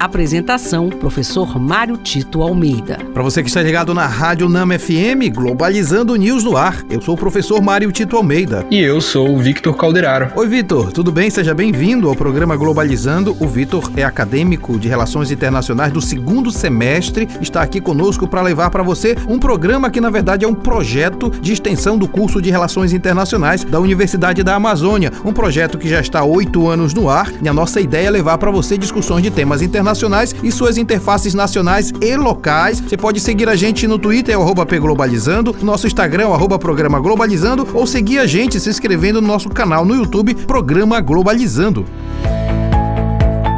Apresentação: Professor Mário Tito Almeida. Para você que está ligado na Rádio Nama FM, Globalizando News no ar. Eu sou o professor Mário Tito Almeida. E eu sou o Victor Calderaro. Oi, Victor, tudo bem? Seja bem-vindo ao programa Globalizando. O Victor é acadêmico de Relações Internacionais do segundo semestre. Está aqui conosco para levar para você um programa que, na verdade, é um projeto de extensão do curso de Relações Internacionais da Universidade da Amazônia. Um projeto que já está há oito anos no ar e a nossa ideia é levar para você discussões de temas internacionais internacionais e suas interfaces nacionais e locais. Você pode seguir a gente no Twitter, arroba pglobalizando, no nosso Instagram, arroba programa globalizando, ou seguir a gente se inscrevendo no nosso canal no YouTube, Programa Globalizando.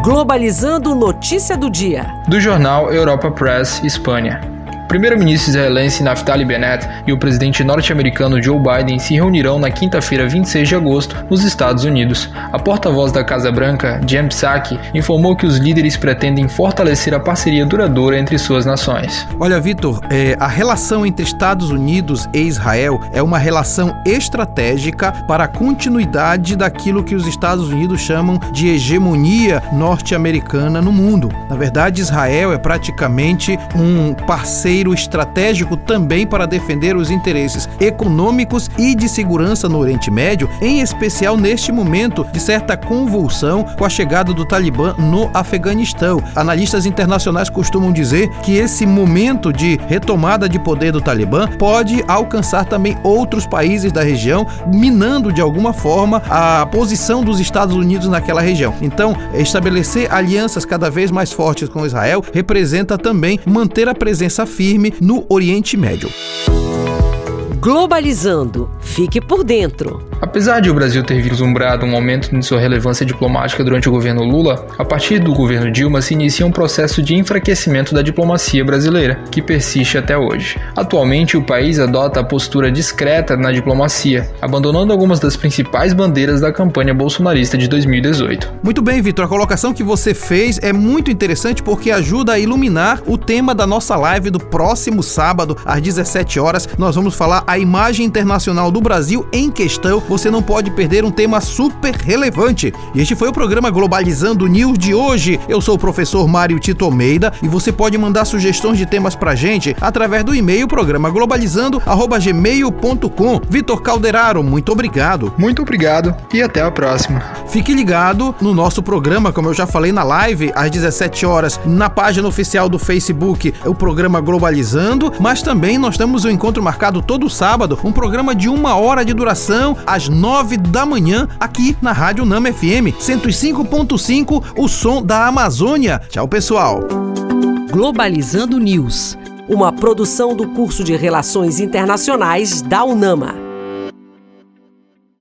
Globalizando notícia do dia. Do jornal Europa Press, Espanha primeiro-ministro israelense Naftali Bennett e o presidente norte-americano Joe Biden se reunirão na quinta-feira, 26 de agosto, nos Estados Unidos. A porta-voz da Casa Branca, Jen Psaki, informou que os líderes pretendem fortalecer a parceria duradoura entre suas nações. Olha, Vitor, é, a relação entre Estados Unidos e Israel é uma relação estratégica para a continuidade daquilo que os Estados Unidos chamam de hegemonia norte-americana no mundo. Na verdade, Israel é praticamente um parceiro parceiro estratégico também para defender os interesses econômicos e de segurança no Oriente Médio, em especial neste momento de certa convulsão com a chegada do Talibã no Afeganistão. Analistas internacionais costumam dizer que esse momento de retomada de poder do Talibã pode alcançar também outros países da região, minando de alguma forma a posição dos Estados Unidos naquela região. Então, estabelecer alianças cada vez mais fortes com Israel representa também manter a presença firme firme no Oriente Médio. Globalizando. Fique por dentro. Apesar de o Brasil ter vislumbrado um aumento de sua relevância diplomática durante o governo Lula, a partir do governo Dilma se inicia um processo de enfraquecimento da diplomacia brasileira, que persiste até hoje. Atualmente, o país adota a postura discreta na diplomacia, abandonando algumas das principais bandeiras da campanha bolsonarista de 2018. Muito bem, Vitor, a colocação que você fez é muito interessante porque ajuda a iluminar o tema da nossa live do próximo sábado, às 17 horas. Nós vamos falar a imagem internacional do Brasil em questão você não pode perder um tema super relevante. E este foi o programa Globalizando News de hoje. Eu sou o professor Mário Tito Almeida e você pode mandar sugestões de temas pra gente através do e-mail programa globalizando@gmail.com. Vitor Calderaro, muito obrigado. Muito obrigado e até a próxima. Fique ligado no nosso programa, como eu já falei na live às 17 horas, na página oficial do Facebook, o programa Globalizando, mas também nós temos um encontro marcado todo sábado, um programa de uma hora de duração às às 9 da manhã, aqui na Rádio Nama FM 105.5, o som da Amazônia. Tchau, pessoal. Globalizando News, uma produção do curso de Relações Internacionais da UNAMA.